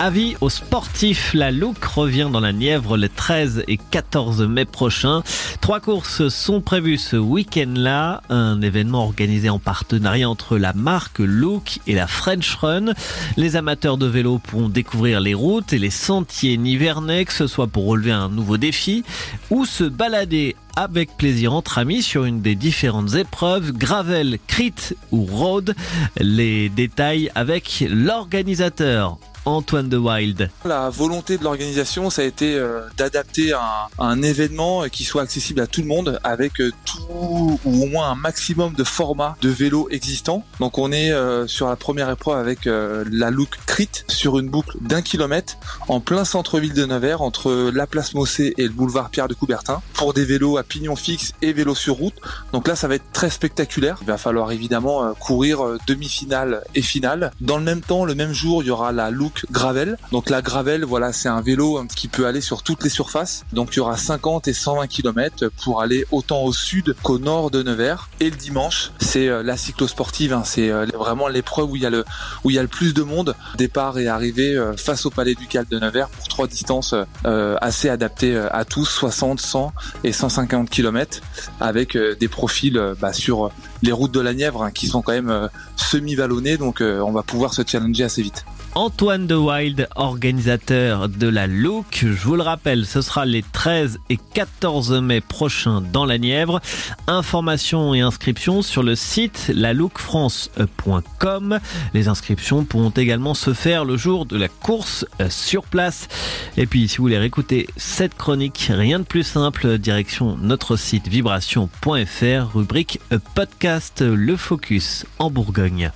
Avis aux sportifs, la Look revient dans la Nièvre les 13 et 14 mai prochains. Trois courses sont prévues ce week-end-là, un événement organisé en partenariat entre la marque Look et la French Run. Les amateurs de vélo pourront découvrir les routes et les sentiers nivernais, que ce soit pour relever un nouveau défi ou se balader avec plaisir entre amis sur une des différentes épreuves, gravel, crit ou road. Les détails avec l'organisateur. Antoine de Wild. La volonté de l'organisation, ça a été euh, d'adapter un, un, événement qui soit accessible à tout le monde avec euh, tout ou au moins un maximum de formats de vélos existants. Donc on est euh, sur la première épreuve avec la Look Crit sur une boucle d'un kilomètre en plein centre-ville de Nevers entre la place Mossé et le boulevard Pierre de Coubertin pour des vélos à pignon fixe et vélos sur route. Donc là ça va être très spectaculaire. Il va falloir évidemment courir demi-finale et finale. Dans le même temps, le même jour, il y aura la Look Gravel. Donc la Gravel, voilà, c'est un vélo qui peut aller sur toutes les surfaces. Donc il y aura 50 et 120 km pour aller autant au sud qu'au nord de Nevers. Et le dimanche, c'est euh, la cyclosportive. Hein. C'est euh, vraiment l'épreuve où il y a le où il y a le plus de monde. Départ et arrivée euh, face au Palais du Cal de Nevers pour trois distances assez adaptées à tous, 60, 100 et 150 km, avec des profils bah, sur les routes de la Nièvre hein, qui sont quand même semi-vallonnées. Donc on va pouvoir se challenger assez vite. Antoine de Wild, organisateur de la Look. Je vous le rappelle, ce sera les 13 et 14 mai prochains dans la Nièvre. Informations et inscriptions sur le site lalookfrance.com. Les inscriptions pourront également se faire le jour de la course euh, sur place. Et puis, si vous voulez réécouter cette chronique, rien de plus simple, direction notre site vibration.fr, rubrique podcast Le Focus en Bourgogne.